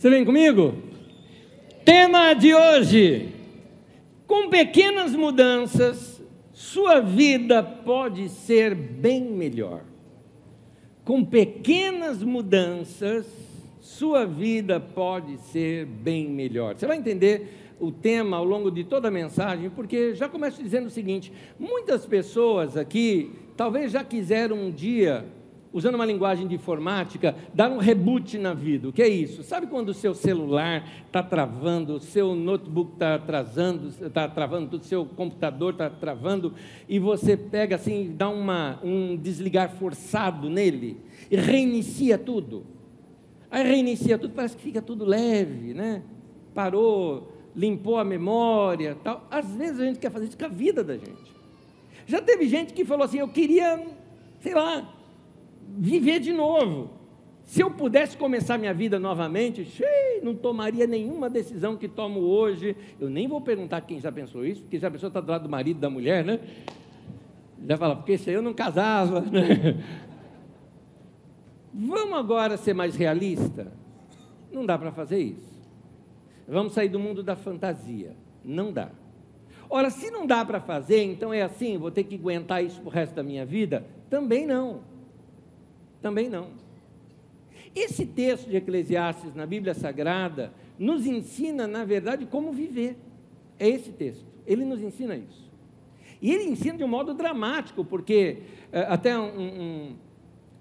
Você vem comigo? Tema de hoje: com pequenas mudanças, sua vida pode ser bem melhor. Com pequenas mudanças, sua vida pode ser bem melhor. Você vai entender o tema ao longo de toda a mensagem, porque já começo dizendo o seguinte: muitas pessoas aqui talvez já quiseram um dia usando uma linguagem de informática, dar um reboot na vida. O que é isso? Sabe quando o seu celular está travando, o seu notebook está atrasando, está travando, o seu computador está travando, e você pega assim, dá uma, um desligar forçado nele e reinicia tudo. Aí reinicia tudo, parece que fica tudo leve, né? Parou, limpou a memória, tal. Às vezes a gente quer fazer isso com a vida da gente. Já teve gente que falou assim: eu queria, sei lá, viver de novo. Se eu pudesse começar minha vida novamente, xei, não tomaria nenhuma decisão que tomo hoje. Eu nem vou perguntar quem já pensou isso, porque já a pessoa está do lado do marido, da mulher, né? Já fala, porque se eu não casava, né? Vamos agora ser mais realista? Não dá para fazer isso. Vamos sair do mundo da fantasia. Não dá. Ora, se não dá para fazer, então é assim, vou ter que aguentar isso para o resto da minha vida? Também não. Também não. Esse texto de Eclesiastes na Bíblia Sagrada nos ensina, na verdade, como viver. É esse texto. Ele nos ensina isso. E ele ensina de um modo dramático, porque eh, até um, um,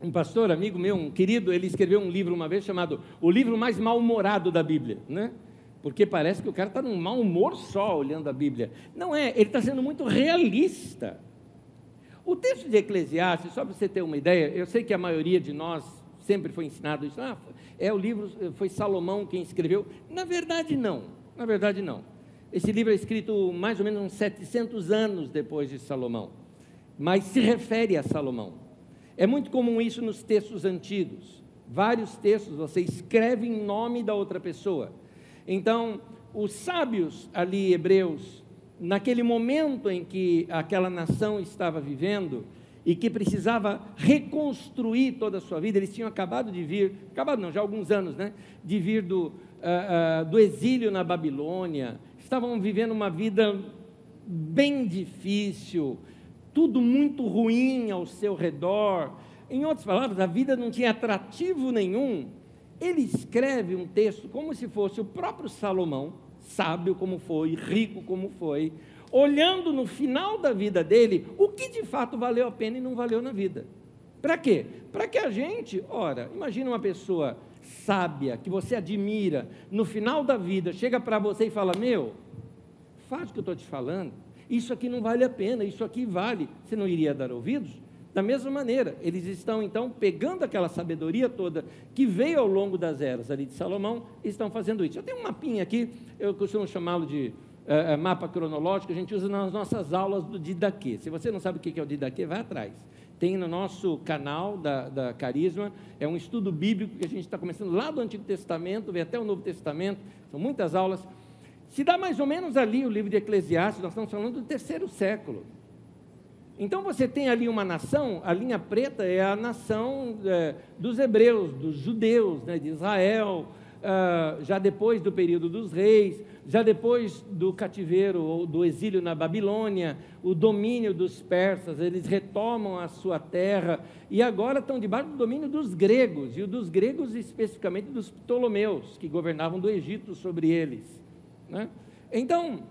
um, pastor, amigo meu, um querido, ele escreveu um livro uma vez chamado O Livro Mais Mal-Humorado da Bíblia, né? Porque parece que o cara está num mau humor só olhando a Bíblia. Não é, ele está sendo muito realista. O texto de Eclesiastes, só para você ter uma ideia, eu sei que a maioria de nós sempre foi ensinado isso, ah, é o livro, foi Salomão quem escreveu. Na verdade, não. Na verdade, não. Esse livro é escrito mais ou menos uns 700 anos depois de Salomão, mas se refere a Salomão. É muito comum isso nos textos antigos. Vários textos você escreve em nome da outra pessoa. Então, os sábios ali hebreus naquele momento em que aquela nação estava vivendo e que precisava reconstruir toda a sua vida, eles tinham acabado de vir, acabado não, já há alguns anos, né, de vir do, uh, uh, do exílio na Babilônia, estavam vivendo uma vida bem difícil, tudo muito ruim ao seu redor. Em outras palavras, a vida não tinha atrativo nenhum. Ele escreve um texto como se fosse o próprio Salomão, sábio como foi, rico como foi, olhando no final da vida dele o que de fato valeu a pena e não valeu na vida. Para quê? Para que a gente, ora, imagina uma pessoa sábia, que você admira, no final da vida, chega para você e fala: Meu, faz o que eu estou te falando, isso aqui não vale a pena, isso aqui vale. Você não iria dar ouvidos? Da mesma maneira, eles estão então pegando aquela sabedoria toda que veio ao longo das eras ali de Salomão e estão fazendo isso. Eu tenho um mapinha aqui, eu costumo chamá-lo de uh, mapa cronológico, a gente usa nas nossas aulas do Didaquê. Se você não sabe o que é o Didaquê, vai atrás. Tem no nosso canal da, da Carisma, é um estudo bíblico que a gente está começando lá do Antigo Testamento, vem até o Novo Testamento, são muitas aulas. Se dá mais ou menos ali o livro de Eclesiastes, nós estamos falando do terceiro século. Então você tem ali uma nação, a linha preta é a nação é, dos hebreus, dos judeus, né, de Israel, uh, já depois do período dos reis, já depois do cativeiro ou do exílio na Babilônia, o domínio dos persas, eles retomam a sua terra e agora estão debaixo do domínio dos gregos, e o dos gregos especificamente dos Ptolomeus, que governavam do Egito sobre eles. Né? Então,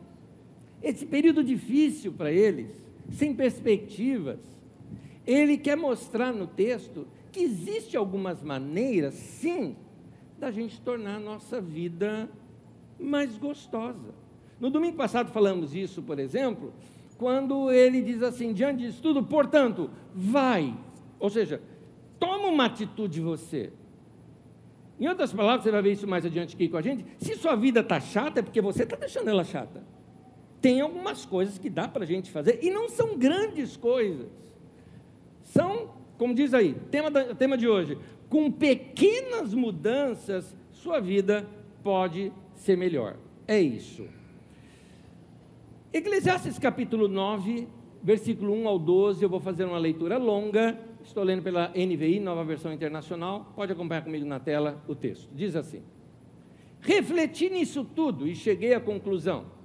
esse período difícil para eles, sem perspectivas, ele quer mostrar no texto que existe algumas maneiras, sim, da gente tornar a nossa vida mais gostosa. No domingo passado falamos isso, por exemplo, quando ele diz assim, diante disso tudo, portanto, vai, ou seja, toma uma atitude você. Em outras palavras, você vai ver isso mais adiante aqui com a gente. Se sua vida está chata, é porque você está deixando ela chata tem algumas coisas que dá para a gente fazer, e não são grandes coisas. São, como diz aí, tema, da, tema de hoje, com pequenas mudanças, sua vida pode ser melhor. É isso. Eclesiastes capítulo 9, versículo 1 ao 12, eu vou fazer uma leitura longa, estou lendo pela NVI, nova versão internacional, pode acompanhar comigo na tela o texto. Diz assim: Refleti nisso tudo e cheguei à conclusão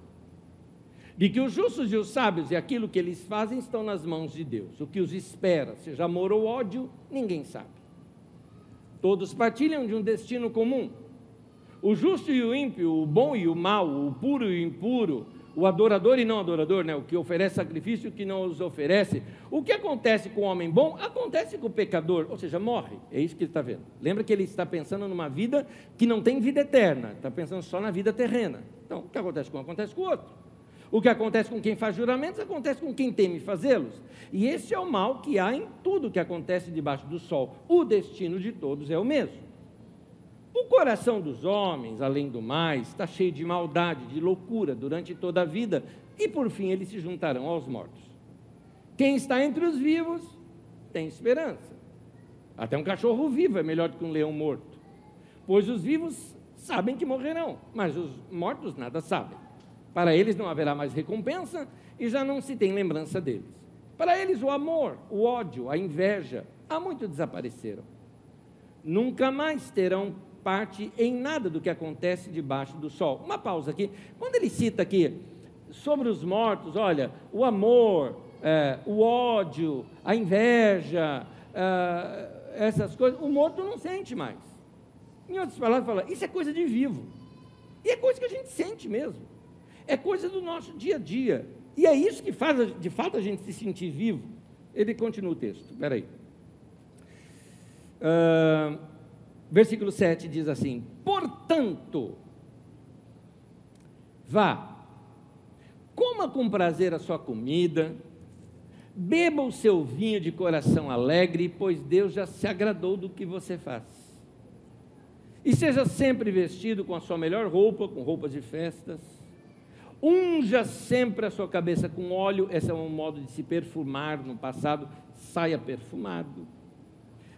de que os justos e os sábios e aquilo que eles fazem estão nas mãos de Deus. O que os espera, seja amor ou ódio, ninguém sabe. Todos partilham de um destino comum. O justo e o ímpio, o bom e o mal, o puro e o impuro, o adorador e não adorador, né? o que oferece sacrifício e o que não os oferece. O que acontece com o homem bom, acontece com o pecador, ou seja, morre. É isso que ele está vendo. Lembra que ele está pensando numa vida que não tem vida eterna, está pensando só na vida terrena. Então, o que acontece com um, acontece com o outro. O que acontece com quem faz juramentos, acontece com quem teme fazê-los. E esse é o mal que há em tudo que acontece debaixo do sol. O destino de todos é o mesmo. O coração dos homens, além do mais, está cheio de maldade, de loucura durante toda a vida, e por fim eles se juntarão aos mortos. Quem está entre os vivos tem esperança. Até um cachorro vivo é melhor do que um leão morto, pois os vivos sabem que morrerão, mas os mortos nada sabem. Para eles não haverá mais recompensa e já não se tem lembrança deles. Para eles, o amor, o ódio, a inveja, há muito desapareceram. Nunca mais terão parte em nada do que acontece debaixo do sol. Uma pausa aqui. Quando ele cita aqui sobre os mortos, olha, o amor, é, o ódio, a inveja, é, essas coisas, o morto não sente mais. Em outras palavras, fala, isso é coisa de vivo. E é coisa que a gente sente mesmo. É coisa do nosso dia a dia. E é isso que faz, de fato, a gente se sentir vivo. Ele continua o texto, espera aí. Uh, versículo 7 diz assim: Portanto, vá, coma com prazer a sua comida, beba o seu vinho de coração alegre, pois Deus já se agradou do que você faz. E seja sempre vestido com a sua melhor roupa, com roupas de festas Unja sempre a sua cabeça com óleo, esse é um modo de se perfumar no passado, saia perfumado.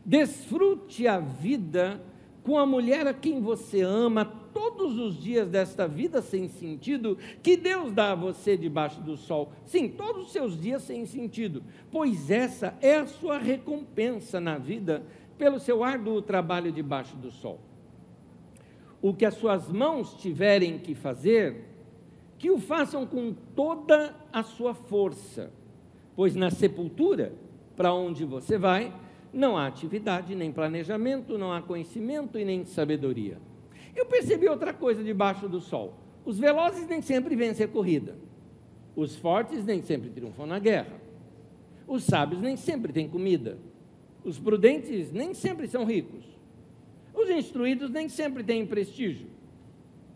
Desfrute a vida com a mulher a quem você ama todos os dias desta vida sem sentido que Deus dá a você debaixo do sol. Sim, todos os seus dias sem sentido, pois essa é a sua recompensa na vida pelo seu árduo trabalho debaixo do sol. O que as suas mãos tiverem que fazer, que o façam com toda a sua força, pois na sepultura, para onde você vai, não há atividade, nem planejamento, não há conhecimento e nem sabedoria. Eu percebi outra coisa debaixo do sol: os velozes nem sempre vencem a corrida, os fortes nem sempre triunfam na guerra, os sábios nem sempre têm comida, os prudentes nem sempre são ricos, os instruídos nem sempre têm prestígio,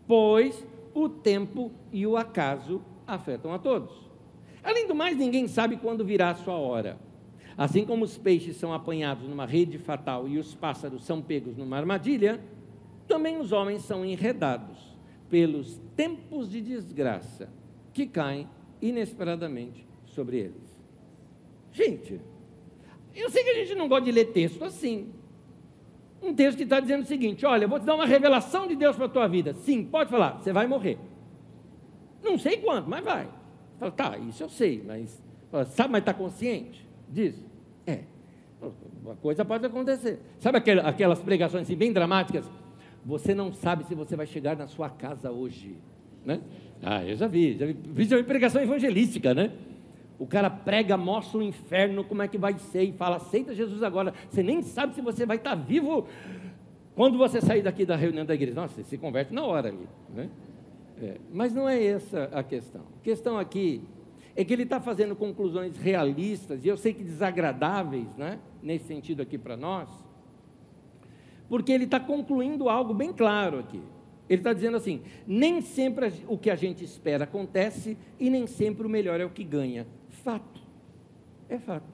pois o tempo e o acaso afetam a todos. Além do mais, ninguém sabe quando virá a sua hora. Assim como os peixes são apanhados numa rede fatal e os pássaros são pegos numa armadilha, também os homens são enredados pelos tempos de desgraça que caem inesperadamente sobre eles. Gente, eu sei que a gente não gosta de ler texto assim, um texto que está dizendo o seguinte: olha, eu vou te dar uma revelação de Deus para a tua vida. Sim, pode falar, você vai morrer. Não sei quando, mas vai. Fala, tá, isso eu sei, mas sabe, mas está consciente disso? É. Uma coisa pode acontecer. Sabe aquelas pregações assim, bem dramáticas? Você não sabe se você vai chegar na sua casa hoje. Né? Ah, eu já vi, já vi, já vi pregação evangelística, né? O cara prega, mostra o inferno, como é que vai ser, e fala: aceita Jesus agora. Você nem sabe se você vai estar vivo quando você sair daqui da reunião da igreja. Nossa, você se converte na hora ali. Né? É, mas não é essa a questão. A questão aqui é que ele está fazendo conclusões realistas, e eu sei que desagradáveis, né? nesse sentido aqui para nós, porque ele está concluindo algo bem claro aqui. Ele está dizendo assim: nem sempre o que a gente espera acontece, e nem sempre o melhor é o que ganha. Fato. É fato.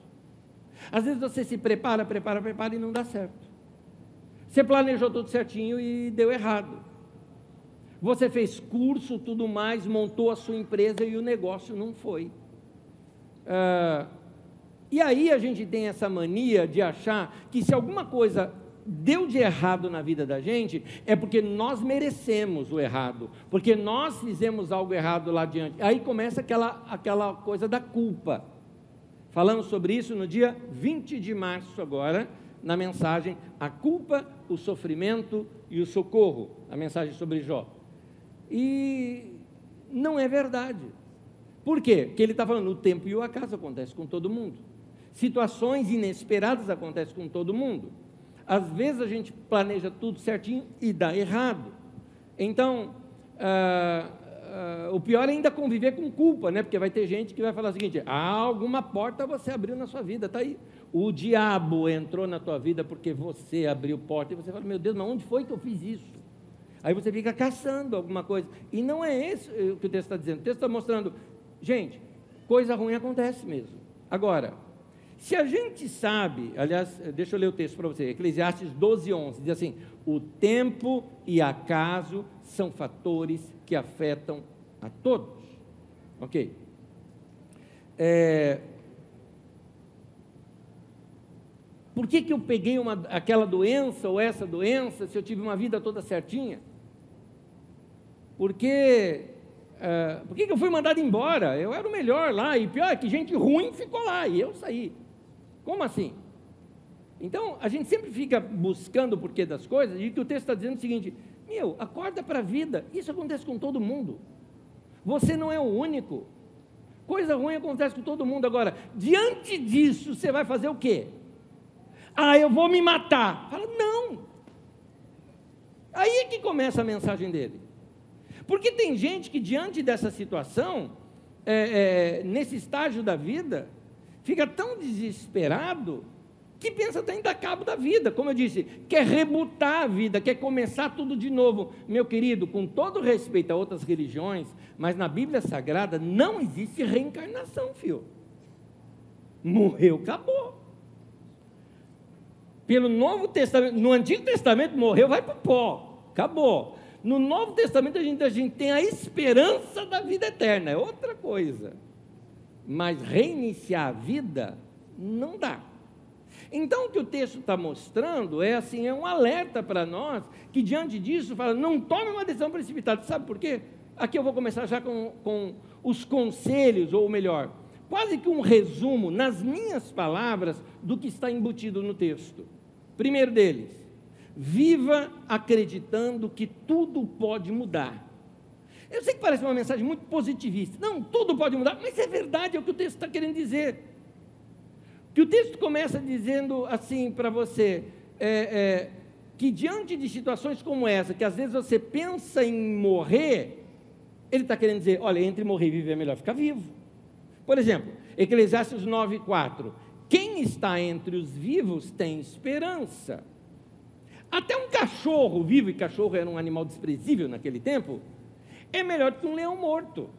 Às vezes você se prepara, prepara, prepara e não dá certo. Você planejou tudo certinho e deu errado. Você fez curso, tudo mais, montou a sua empresa e o negócio não foi. Ah, e aí a gente tem essa mania de achar que se alguma coisa deu de errado na vida da gente, é porque nós merecemos o errado, porque nós fizemos algo errado lá adiante. Aí começa aquela, aquela coisa da culpa. Falamos sobre isso no dia 20 de março agora, na mensagem A Culpa, o Sofrimento e o Socorro, a mensagem sobre Jó. E não é verdade. Por quê? Porque ele está falando, o tempo e o acaso acontece com todo mundo. Situações inesperadas acontecem com todo mundo. Às vezes a gente planeja tudo certinho e dá errado. Então, ah, ah, o pior é ainda conviver com culpa, né? Porque vai ter gente que vai falar o seguinte: ah, alguma porta você abriu na sua vida, está aí. O diabo entrou na tua vida porque você abriu porta e você fala: meu Deus, mas onde foi que eu fiz isso? Aí você fica caçando alguma coisa. E não é isso o que o texto está dizendo. O texto está mostrando, gente, coisa ruim acontece mesmo. Agora, se a gente sabe, aliás, deixa eu ler o texto para você, Eclesiastes 12, 11, diz assim: o tempo e acaso são fatores que afetam a todos. Ok? É, por que, que eu peguei uma, aquela doença ou essa doença se eu tive uma vida toda certinha? Porque é, por que, que eu fui mandado embora? Eu era o melhor lá, e pior é que gente ruim ficou lá, e eu saí. Como assim? Então, a gente sempre fica buscando o porquê das coisas, e o texto está dizendo o seguinte: meu, acorda para a vida, isso acontece com todo mundo. Você não é o único. Coisa ruim acontece com todo mundo. Agora, diante disso, você vai fazer o quê? Ah, eu vou me matar. Fala, não. Aí é que começa a mensagem dele. Porque tem gente que, diante dessa situação, é, é, nesse estágio da vida, fica tão desesperado que pensa até em dar cabo da vida. Como eu disse, quer rebutar a vida, quer começar tudo de novo. Meu querido, com todo respeito a outras religiões, mas na Bíblia Sagrada não existe reencarnação, filho. Morreu, acabou. Pelo Novo Testamento, no Antigo Testamento morreu, vai para o pó, acabou. No Novo Testamento a gente, a gente tem a esperança da vida eterna, é outra coisa mas reiniciar a vida não dá. Então o que o texto está mostrando é assim, é um alerta para nós que diante disso fala, não tome uma decisão precipitada. Sabe por quê? Aqui eu vou começar já com, com os conselhos, ou melhor, quase que um resumo nas minhas palavras do que está embutido no texto. Primeiro deles, viva acreditando que tudo pode mudar. Eu sei que parece uma mensagem muito positivista. Não, tudo pode mudar, mas é verdade, é o que o texto está querendo dizer. Que o texto começa dizendo assim para você, é, é, que diante de situações como essa, que às vezes você pensa em morrer, ele está querendo dizer, olha, entre morrer e viver é melhor ficar vivo. Por exemplo, Eclesiastes 9,4. Quem está entre os vivos tem esperança. Até um cachorro vivo, e cachorro era um animal desprezível naquele tempo, é melhor que um leão morto.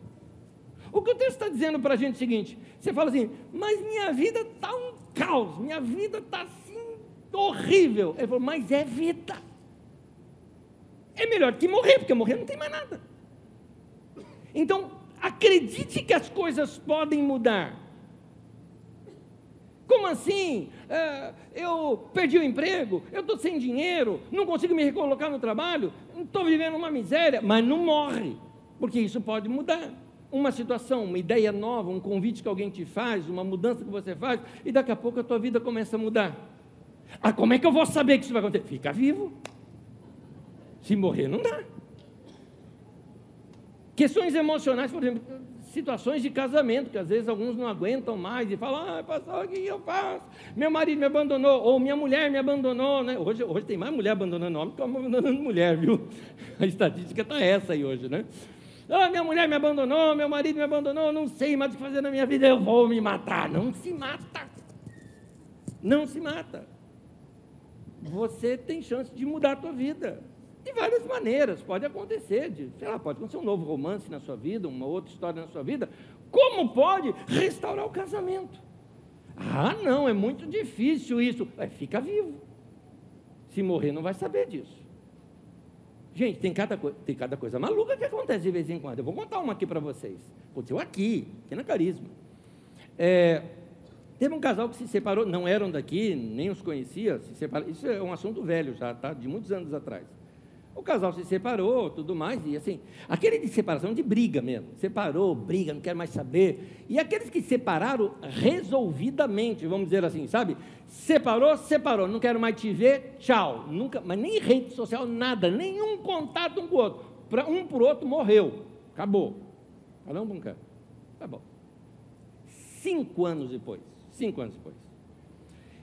O que o texto está dizendo para a gente é o seguinte: você fala assim, mas minha vida está um caos, minha vida está assim horrível. Ele falou, mas é vida. É melhor que morrer, porque morrer não tem mais nada. Então, acredite que as coisas podem mudar. Como assim? É, eu perdi o emprego, eu estou sem dinheiro, não consigo me recolocar no trabalho, estou vivendo uma miséria, mas não morre, porque isso pode mudar. Uma situação, uma ideia nova, um convite que alguém te faz, uma mudança que você faz, e daqui a pouco a tua vida começa a mudar. Ah, como é que eu vou saber que isso vai acontecer? Fica vivo. Se morrer, não dá. Questões emocionais, por exemplo, situações de casamento, que às vezes alguns não aguentam mais e falam, ah, pastor, o que eu faço? Meu marido me abandonou, ou minha mulher me abandonou, né? Hoje, hoje tem mais mulher abandonando homem que homem abandonando mulher, viu? A estatística está essa aí hoje, né? Ah, minha mulher me abandonou, meu marido me abandonou, não sei mais o que fazer na minha vida, eu vou me matar. Não se mata. Não se mata. Você tem chance de mudar a tua vida. De várias maneiras, pode acontecer, de, sei lá, pode acontecer um novo romance na sua vida, uma outra história na sua vida. Como pode restaurar o casamento? Ah, não, é muito difícil isso. É, fica vivo. Se morrer, não vai saber disso. Gente, tem cada, tem cada coisa maluca que acontece de vez em quando. Eu vou contar uma aqui para vocês. Aconteceu aqui, aqui na Carisma. É, teve um casal que se separou, não eram daqui, nem os conhecia, se. Isso é um assunto velho já, tá? De muitos anos atrás. O casal se separou, tudo mais, e assim, aquele de separação de briga mesmo. Separou, briga, não quer mais saber. E aqueles que separaram resolvidamente, vamos dizer assim, sabe? Separou, separou, não quero mais te ver, tchau. Nunca, mas nem rede social, nada, nenhum contato um com o outro. Para um por outro morreu. Acabou. Cada um para um canto. Acabou. Cinco anos depois. Cinco anos depois.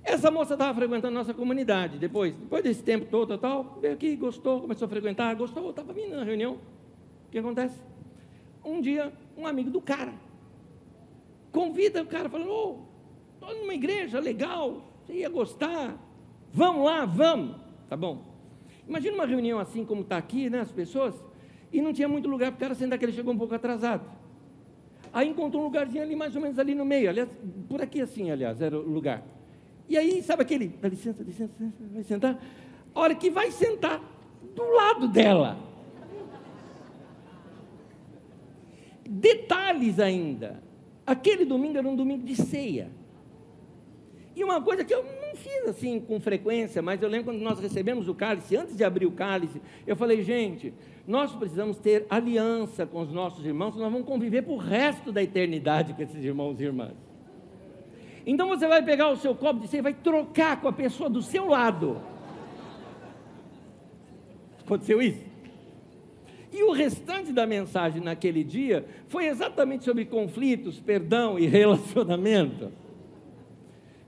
Essa moça estava frequentando nossa comunidade depois, depois desse tempo todo, tal, veio aqui, gostou, começou a frequentar, gostou, estava vindo na reunião. O que acontece? Um dia, um amigo do cara convida o cara, falando, ô, oh, estou numa igreja legal, você ia gostar, vamos lá, vamos. Tá bom. Imagina uma reunião assim como está aqui, né, as pessoas, e não tinha muito lugar para o cara sentar, que ele chegou um pouco atrasado. Aí encontrou um lugarzinho ali, mais ou menos ali no meio, aliás, por aqui assim, aliás, era o lugar. E aí, sabe aquele, dá licença, licença, vai sentar? A hora que vai sentar, do lado dela. Detalhes ainda. Aquele domingo era um domingo de ceia. E uma coisa que eu não fiz assim com frequência, mas eu lembro quando nós recebemos o cálice, antes de abrir o cálice, eu falei, gente, nós precisamos ter aliança com os nossos irmãos, nós vamos conviver para o resto da eternidade com esses irmãos e irmãs. Então você vai pegar o seu copo de ceia e vai trocar com a pessoa do seu lado. Aconteceu isso? E o restante da mensagem naquele dia foi exatamente sobre conflitos, perdão e relacionamento.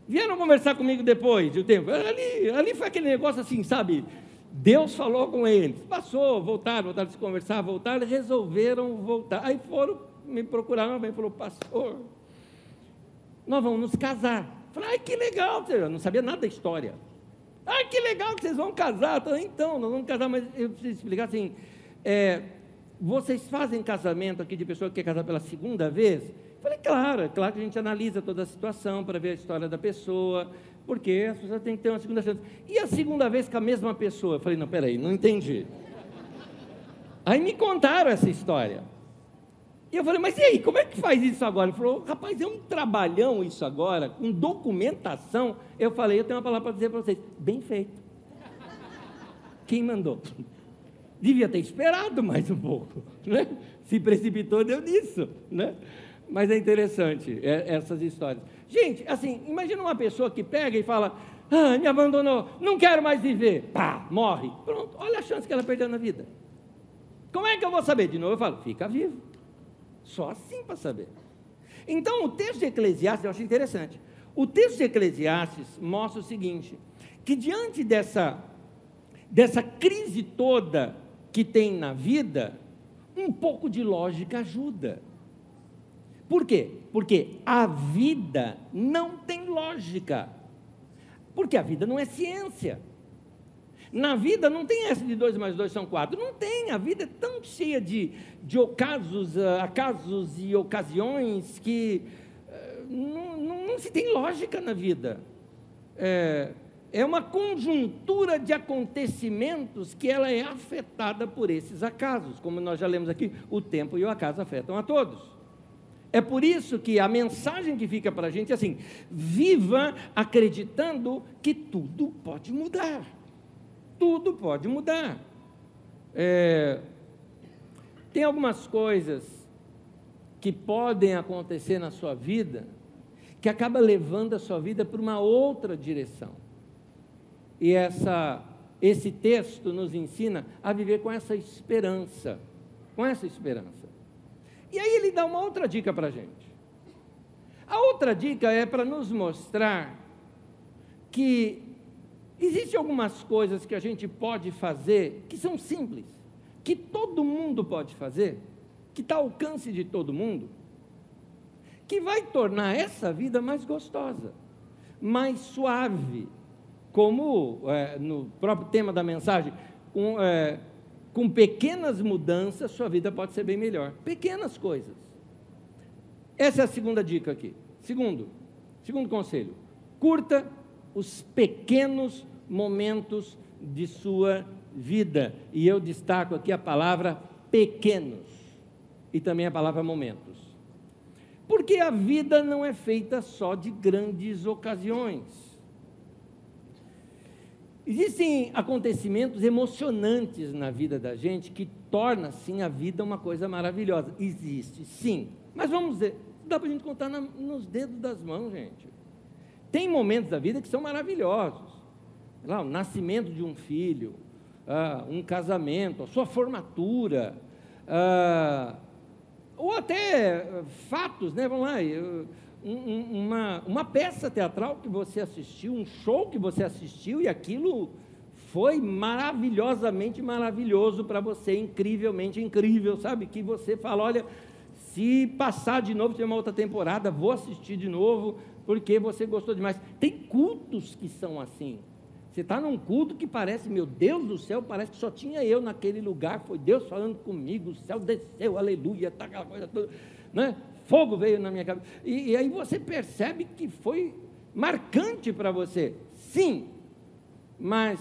Vieram conversar comigo depois de um tempo. Ali, ali foi aquele negócio assim, sabe? Deus falou com eles. Passou, voltaram, voltaram a se conversar, voltaram, resolveram voltar. Aí foram me procurar novamente, falou, pastor, nós vamos nos casar. Falei, ai, que legal, eu não sabia nada da história. Ai, que legal que vocês vão casar. Então, nós vamos casar, mas eu preciso explicar assim, é, vocês fazem casamento aqui de pessoa que quer casar pela segunda vez? Falei, claro, é claro que a gente analisa toda a situação para ver a história da pessoa, porque as pessoas têm que ter uma segunda chance. E a segunda vez com a mesma pessoa? Eu falei, não, peraí, não entendi. Aí me contaram essa história. E eu falei, mas e aí, como é que faz isso agora? Ele falou, rapaz, é um trabalhão isso agora, com documentação. Eu falei, eu tenho uma palavra para dizer para vocês, bem feito. Quem mandou? Devia ter esperado mais um pouco, né? Se precipitou, deu nisso, né? Mas é interessante é, essas histórias. Gente, assim, imagina uma pessoa que pega e fala, ah, me abandonou, não quero mais viver. Pá, morre. Pronto, olha a chance que ela perdeu na vida. Como é que eu vou saber? De novo eu falo, fica vivo. Só assim para saber. Então, o texto de Eclesiastes, eu acho interessante. O texto de Eclesiastes mostra o seguinte: que diante dessa, dessa crise toda que tem na vida, um pouco de lógica ajuda. Por quê? Porque a vida não tem lógica. Porque a vida não é ciência. Na vida não tem essa de dois mais dois são quatro. Não tem. A vida é tão cheia de, de ocasos, uh, acasos e ocasiões que uh, não, não, não, se tem lógica na vida. É, é uma conjuntura de acontecimentos que ela é afetada por esses acasos. Como nós já lemos aqui, o tempo e o acaso afetam a todos. É por isso que a mensagem que fica para a gente é assim: viva acreditando que tudo pode mudar tudo pode mudar. É, tem algumas coisas que podem acontecer na sua vida que acaba levando a sua vida para uma outra direção. E essa, esse texto nos ensina a viver com essa esperança, com essa esperança. E aí ele dá uma outra dica para a gente. A outra dica é para nos mostrar que Existem algumas coisas que a gente pode fazer que são simples, que todo mundo pode fazer, que está ao alcance de todo mundo, que vai tornar essa vida mais gostosa, mais suave, como é, no próprio tema da mensagem, é, com pequenas mudanças sua vida pode ser bem melhor. Pequenas coisas. Essa é a segunda dica aqui. Segundo, segundo conselho, curta os pequenos momentos de sua vida. E eu destaco aqui a palavra pequenos e também a palavra momentos. Porque a vida não é feita só de grandes ocasiões. Existem acontecimentos emocionantes na vida da gente que torna, sim, a vida uma coisa maravilhosa. Existe, sim. Mas vamos ver, dá para a gente contar na, nos dedos das mãos, gente. Tem momentos da vida que são maravilhosos. Lá, o nascimento de um filho, ah, um casamento, a sua formatura, ah, ou até fatos, né? Vamos lá, um, uma, uma peça teatral que você assistiu, um show que você assistiu e aquilo foi maravilhosamente maravilhoso para você, incrivelmente incrível, sabe? Que você fala, olha, se passar de novo, tem uma outra temporada, vou assistir de novo, porque você gostou demais. Tem cultos que são assim. Você está num culto que parece, meu Deus do céu, parece que só tinha eu naquele lugar, foi Deus falando comigo, o céu desceu, aleluia, tá aquela coisa toda, né? Fogo veio na minha cabeça. E, e aí você percebe que foi marcante para você. Sim, mas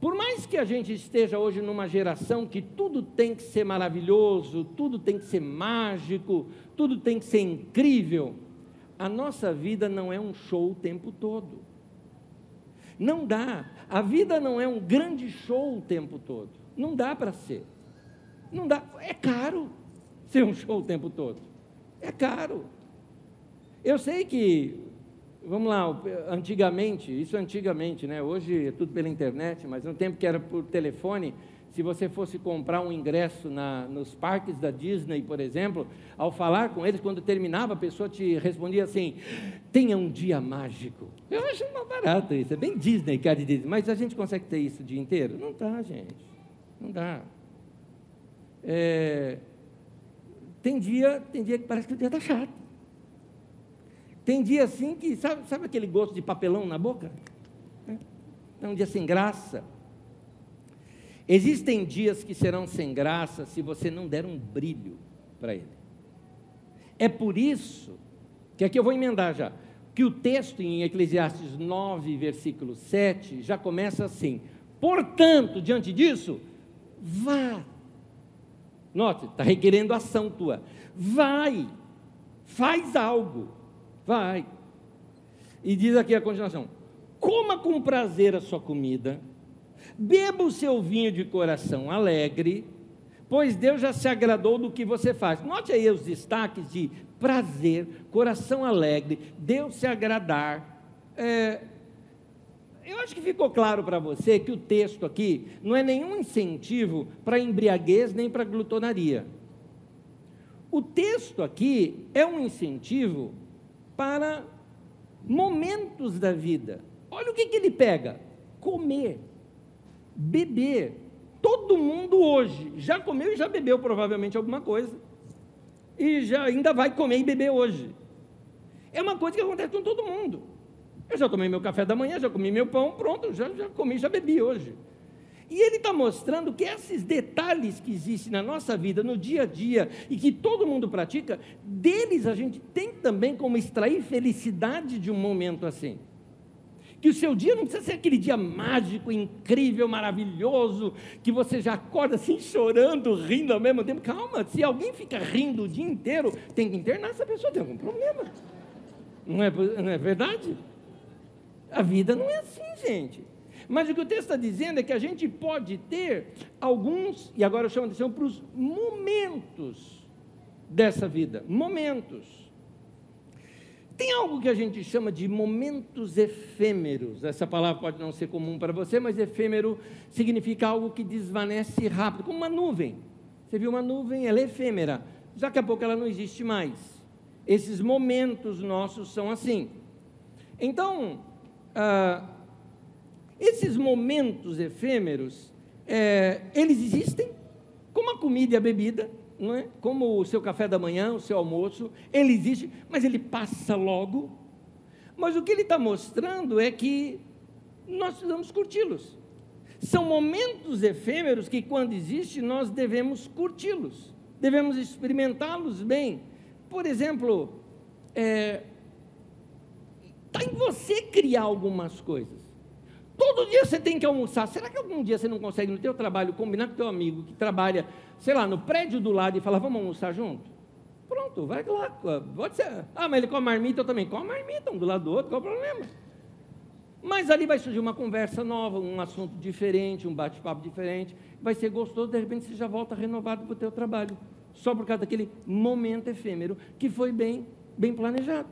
por mais que a gente esteja hoje numa geração que tudo tem que ser maravilhoso, tudo tem que ser mágico, tudo tem que ser incrível, a nossa vida não é um show o tempo todo. Não dá. A vida não é um grande show o tempo todo. Não dá para ser. Não dá. É caro ser um show o tempo todo. É caro. Eu sei que, vamos lá, antigamente, isso antigamente, né? Hoje é tudo pela internet, mas no tempo que era por telefone, se você fosse comprar um ingresso na, nos parques da Disney, por exemplo, ao falar com eles, quando terminava, a pessoa te respondia assim: tenha um dia mágico. Eu acho uma barata isso, é bem Disney, cara Disney. Mas a gente consegue ter isso o dia inteiro? Não dá, gente. Não dá. É, tem dia, tem dia que parece que o dia está chato. Tem dia assim que, sabe, sabe aquele gosto de papelão na boca? É um dia sem graça. Existem dias que serão sem graça se você não der um brilho para ele. É por isso que aqui eu vou emendar já, que o texto em Eclesiastes 9, versículo 7, já começa assim: Portanto, diante disso, vá. Note, está requerendo ação tua. Vai, faz algo, vai. E diz aqui a continuação: coma com prazer a sua comida Beba o seu vinho de coração alegre, pois Deus já se agradou do que você faz. Note aí os destaques de prazer, coração alegre, Deus se agradar. É, eu acho que ficou claro para você que o texto aqui não é nenhum incentivo para embriaguez nem para glutonaria. O texto aqui é um incentivo para momentos da vida. Olha o que, que ele pega: comer beber. Todo mundo hoje já comeu e já bebeu provavelmente alguma coisa. E já ainda vai comer e beber hoje. É uma coisa que acontece com todo mundo. Eu já tomei meu café da manhã, já comi meu pão, pronto, já, já comi, já bebi hoje. E ele está mostrando que esses detalhes que existem na nossa vida, no dia a dia, e que todo mundo pratica, deles a gente tem também como extrair felicidade de um momento assim que o seu dia não precisa ser aquele dia mágico, incrível, maravilhoso, que você já acorda assim chorando, rindo ao mesmo tempo. Calma, se alguém fica rindo o dia inteiro, tem que internar essa pessoa, tem algum problema. Não é, não é verdade? A vida não é assim, gente. Mas o que o texto está dizendo é que a gente pode ter alguns, e agora eu chamo atenção para os momentos dessa vida momentos. Tem algo que a gente chama de momentos efêmeros. Essa palavra pode não ser comum para você, mas efêmero significa algo que desvanece rápido, como uma nuvem. Você viu uma nuvem, ela é efêmera. Daqui a pouco ela não existe mais. Esses momentos nossos são assim. Então, ah, esses momentos efêmeros, é, eles existem, como a comida e a bebida, é? como o seu café da manhã, o seu almoço, ele existe, mas ele passa logo. Mas o que ele está mostrando é que nós precisamos curti-los. São momentos efêmeros que, quando existe, nós devemos curti-los, devemos experimentá-los bem. Por exemplo, está é, tá em você criar algumas coisas. Todo dia você tem que almoçar. Será que algum dia você não consegue no teu trabalho combinar com teu amigo que trabalha, sei lá, no prédio do lado e falar, vamos almoçar junto? Pronto, vai lá. Pode ser. Ah, mas ele come marmita, eu também. Come marmita, um do lado do outro, qual o problema? Mas ali vai surgir uma conversa nova, um assunto diferente, um bate-papo diferente. Vai ser gostoso, de repente você já volta renovado para o teu trabalho. Só por causa daquele momento efêmero que foi bem, bem planejado.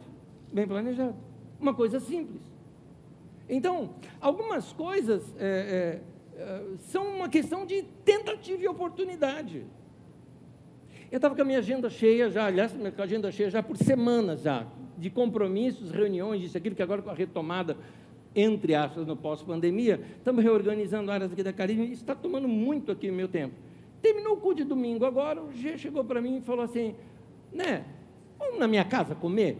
Bem planejado. Uma coisa simples. Então, algumas coisas é, é, é são uma questão de tentativa e oportunidade. Eu estava com a minha agenda cheia já, aliás, com a agenda cheia já por semanas já, de compromissos, reuniões, isso, aquilo, que agora com a retomada entre aspas, no pós-pandemia, estamos reorganizando áreas aqui da Carisma, isso está tomando muito aqui o meu tempo. Terminou o cu de domingo agora, o G chegou para mim e falou assim, né, vamos na minha casa comer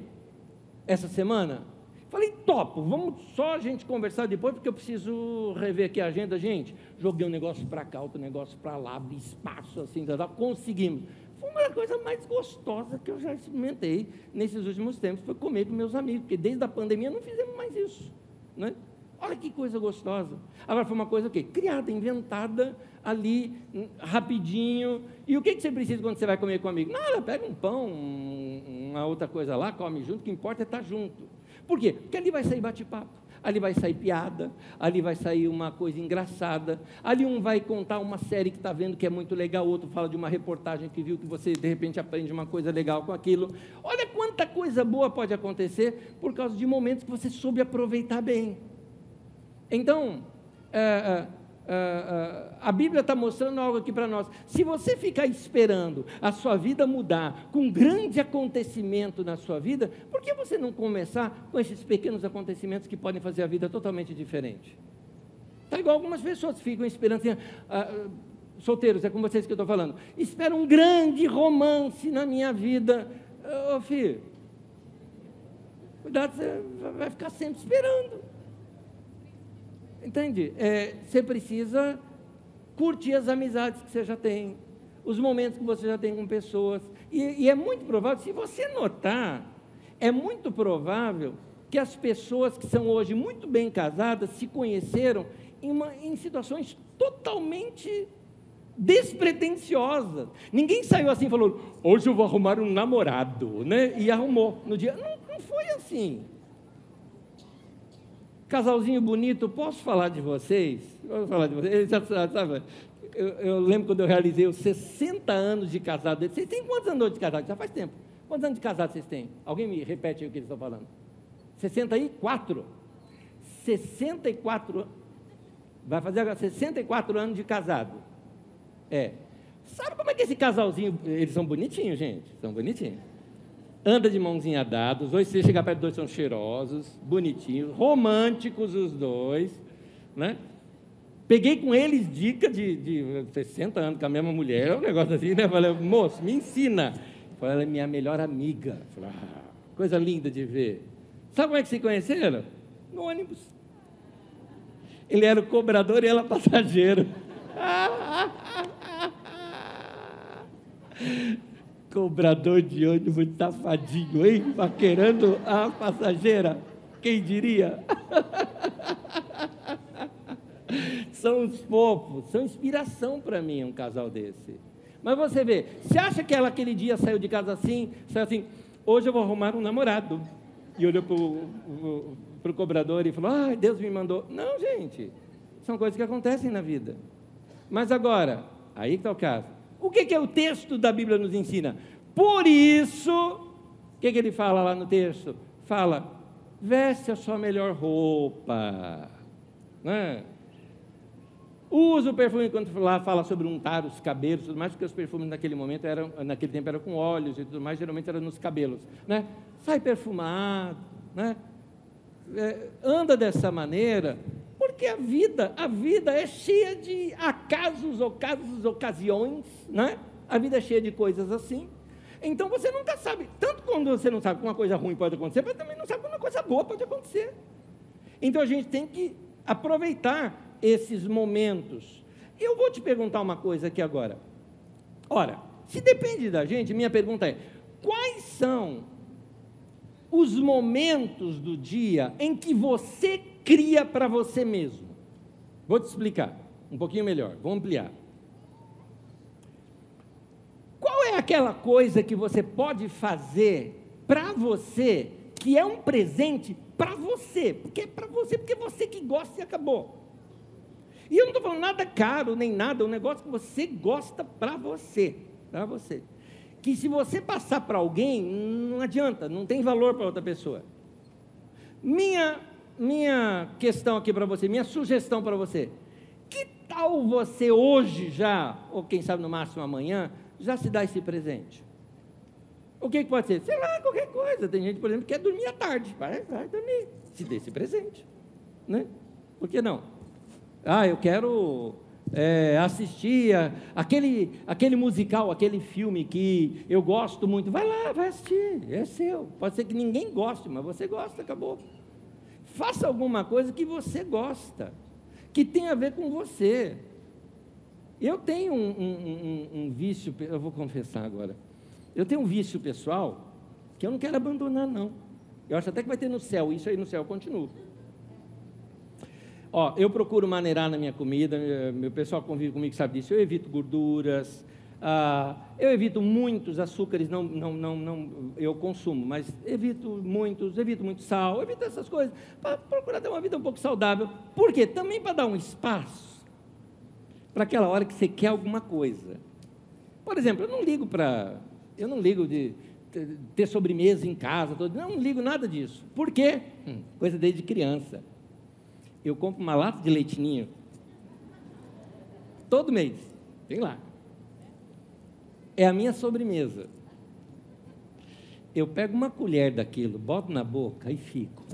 essa semana? Falei, topo, vamos só a gente conversar depois, porque eu preciso rever aqui a agenda, gente. Joguei um negócio para cá, outro negócio para lá, abri espaço assim, tá, tá, conseguimos. Foi uma coisa mais gostosa que eu já experimentei nesses últimos tempos, foi comer com meus amigos, porque desde a pandemia não fizemos mais isso. Né? Olha que coisa gostosa. Agora foi uma coisa o quê? Criada, inventada ali, hum, rapidinho. E o que, que você precisa quando você vai comer com amigo? Nada, pega um pão, uma outra coisa lá, come junto, o que importa é estar junto. Por quê? Porque ali vai sair bate-papo ali vai sair piada, ali vai sair uma coisa engraçada, ali um vai contar uma série que está vendo que é muito legal, outro fala de uma reportagem que viu que você de repente aprende uma coisa legal com aquilo. Olha quanta coisa boa pode acontecer por causa de momentos que você soube aproveitar bem. Então, é, Uh, uh, a Bíblia está mostrando algo aqui para nós. Se você ficar esperando a sua vida mudar com um grande acontecimento na sua vida, por que você não começar com esses pequenos acontecimentos que podem fazer a vida totalmente diferente? Está igual algumas pessoas ficam esperando assim, uh, solteiros, é com vocês que eu estou falando. Espera um grande romance na minha vida. Ô filho, cuidado, você vai ficar sempre esperando. Entende? É, você precisa curtir as amizades que você já tem, os momentos que você já tem com pessoas. E, e é muito provável, se você notar, é muito provável que as pessoas que são hoje muito bem casadas se conheceram em, uma, em situações totalmente despretensiosas. Ninguém saiu assim e falou, hoje eu vou arrumar um namorado, né? E arrumou no dia. Não, não foi assim. Casalzinho bonito, posso falar de vocês? Posso falar de vocês? Sabe, eu, eu, lembro quando eu realizei os 60 anos de casado. Vocês têm quantos anos de casado? Já faz tempo. Quantos anos de casado vocês têm? Alguém me repete o que eles estão falando. 64? 64 Vai fazer agora 64 anos de casado. É. Sabe como é que esse casalzinho. Eles são bonitinhos, gente. São bonitinhos anda de mãozinha dados, hoje você chegar perto dois são cheirosos, bonitinhos, românticos os dois, né? Peguei com eles dica de, de 60 anos com a mesma mulher, um negócio assim, né? Falei, moço, me ensina. Falei, ela é minha melhor amiga. Falei, ah, coisa linda de ver. Sabe como é que se conheceram? No ônibus. Ele era o cobrador e ela passageiro. Cobrador de ônibus safadinho, hein? Paquerando a passageira. Quem diria? são os fofos, são inspiração para mim um casal desse. Mas você vê, você acha que ela aquele dia saiu de casa assim, saiu assim, hoje eu vou arrumar um namorado. E olhou para o cobrador e falou, ah, Deus me mandou. Não, gente, são coisas que acontecem na vida. Mas agora, aí está o caso. O que, que é o texto da Bíblia nos ensina? Por isso, o que, que ele fala lá no texto? Fala, veste a sua melhor roupa. Né? Usa o perfume quando lá fala sobre untar os cabelos, tudo mais, porque os perfumes naquele momento eram, naquele tempo eram com óleos e tudo mais, geralmente era nos cabelos, né? Sai perfumado, né? É, anda dessa maneira, porque a vida, a vida é cheia de acasos, ocasos, ocasiões, né? A vida é cheia de coisas assim. Então você nunca sabe, tanto quando você não sabe que uma coisa ruim pode acontecer, mas também não sabe quando uma coisa boa pode acontecer. Então a gente tem que aproveitar esses momentos. Eu vou te perguntar uma coisa aqui agora. Ora, se depende da gente, minha pergunta é: quais são os momentos do dia em que você cria para você mesmo. Vou te explicar um pouquinho melhor, vou ampliar. Qual é aquela coisa que você pode fazer para você que é um presente para você, porque é para você, porque é você que gosta e acabou. E eu não estou falando nada caro, nem nada, é um negócio que você gosta para você, para você. Que se você passar para alguém, não adianta, não tem valor para outra pessoa. Minha, minha questão aqui para você, minha sugestão para você, que tal você hoje já, ou quem sabe no máximo amanhã, já se dá esse presente? O que, que pode ser? Sei lá, qualquer coisa. Tem gente, por exemplo, que quer dormir à tarde. Vai, vai dormir. Se dê esse presente. Né? Por que não? Ah, eu quero é, assistir a, aquele, aquele musical, aquele filme que eu gosto muito. Vai lá, vai assistir. É seu. Pode ser que ninguém goste, mas você gosta, acabou. Faça alguma coisa que você gosta, que tem a ver com você. Eu tenho um, um, um, um vício, eu vou confessar agora. Eu tenho um vício pessoal que eu não quero abandonar, não. Eu acho até que vai ter no céu, isso aí no céu continua. Ó, eu procuro maneirar na minha comida, meu pessoal convive comigo sabe disso. Eu evito gorduras, ah, eu evito muitos açúcares, não, não, não, não, eu consumo, mas evito muitos, evito muito sal, evito essas coisas, para procurar ter uma vida um pouco saudável. Por quê? Também para dar um espaço para aquela hora que você quer alguma coisa. Por exemplo, eu não ligo para eu não ligo de ter sobremesa em casa, não, não ligo nada disso. Por quê? Hum, coisa desde criança. Eu compro uma lata de leitinho todo mês. Tem lá. É a minha sobremesa. Eu pego uma colher daquilo, boto na boca e fico.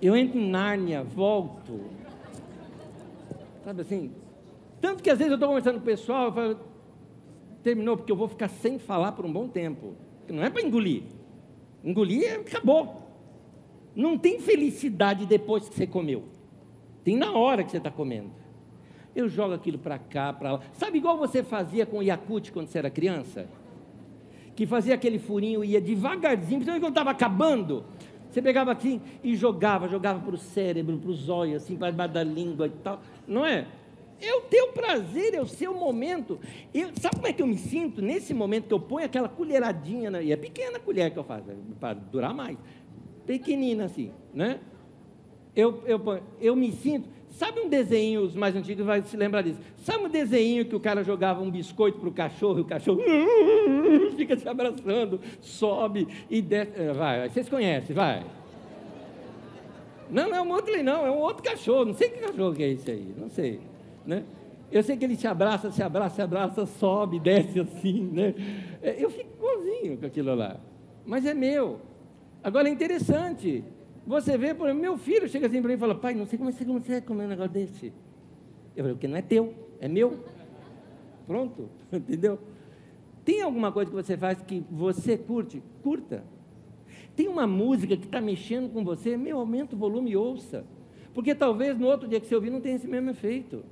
Eu entro em Nárnia, volto. Sabe assim? Tanto que às vezes eu estou conversando com o pessoal, eu falo, terminou, porque eu vou ficar sem falar por um bom tempo. Não é para engolir. Engolir é, acabou. Não tem felicidade depois que você comeu. Tem na hora que você está comendo. Eu jogo aquilo para cá, para lá. Sabe igual você fazia com o Yakut quando você era criança? Que fazia aquele furinho e ia devagarzinho, principalmente quando estava acabando. Você pegava assim e jogava, jogava para o cérebro, para os olhos, assim, para debaixo da língua e tal. Não é? É o teu prazer, é o seu momento. Eu, sabe como é que eu me sinto nesse momento que eu ponho aquela colheradinha, na, e é pequena a colher que eu faço, é para durar mais, pequenina assim, né? Eu, eu, eu me sinto, sabe um desenho, os mais antigos vai se lembrar disso, sabe um desenho que o cara jogava um biscoito para o cachorro, e o cachorro fica se abraçando, sobe e desce, é, vai, vocês conhecem, vai. Não, não é um outro não, é um outro cachorro, não sei que cachorro que é esse aí, não sei né? Eu sei que ele se abraça, se abraça, se abraça, sobe, desce assim, né? É, eu fico igualzinho com aquilo lá. Mas é meu. Agora é interessante. Você vê, por exemplo, meu filho chega assim para mim e fala, pai, não sei como você consegue comer um negócio desse. Eu falei, porque não é teu, é meu. Pronto, entendeu? Tem alguma coisa que você faz que você curte? Curta. Tem uma música que está mexendo com você, meu, aumenta o volume e ouça. Porque talvez no outro dia que você ouvir não tenha esse mesmo efeito.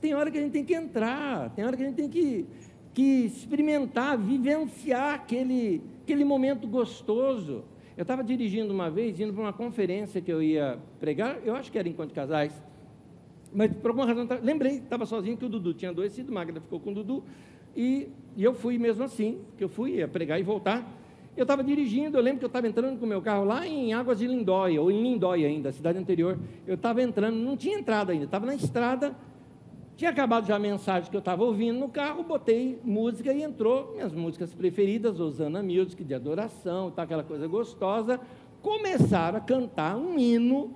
Tem hora que a gente tem que entrar, tem hora que a gente tem que, que experimentar, vivenciar aquele, aquele momento gostoso. Eu estava dirigindo uma vez, indo para uma conferência que eu ia pregar, eu acho que era de casais, mas por alguma razão, lembrei, estava sozinho que o Dudu tinha adoecido, Magda ficou com o Dudu, e, e eu fui mesmo assim, que eu fui ia pregar e voltar. Eu estava dirigindo, eu lembro que eu estava entrando com o meu carro lá em Águas de Lindóia, ou em Lindóia ainda, cidade anterior. Eu estava entrando, não tinha entrada ainda, estava na estrada, tinha acabado já a mensagem que eu estava ouvindo no carro, botei música e entrou minhas músicas preferidas, Osana Music, de adoração, tá, aquela coisa gostosa. Começaram a cantar um hino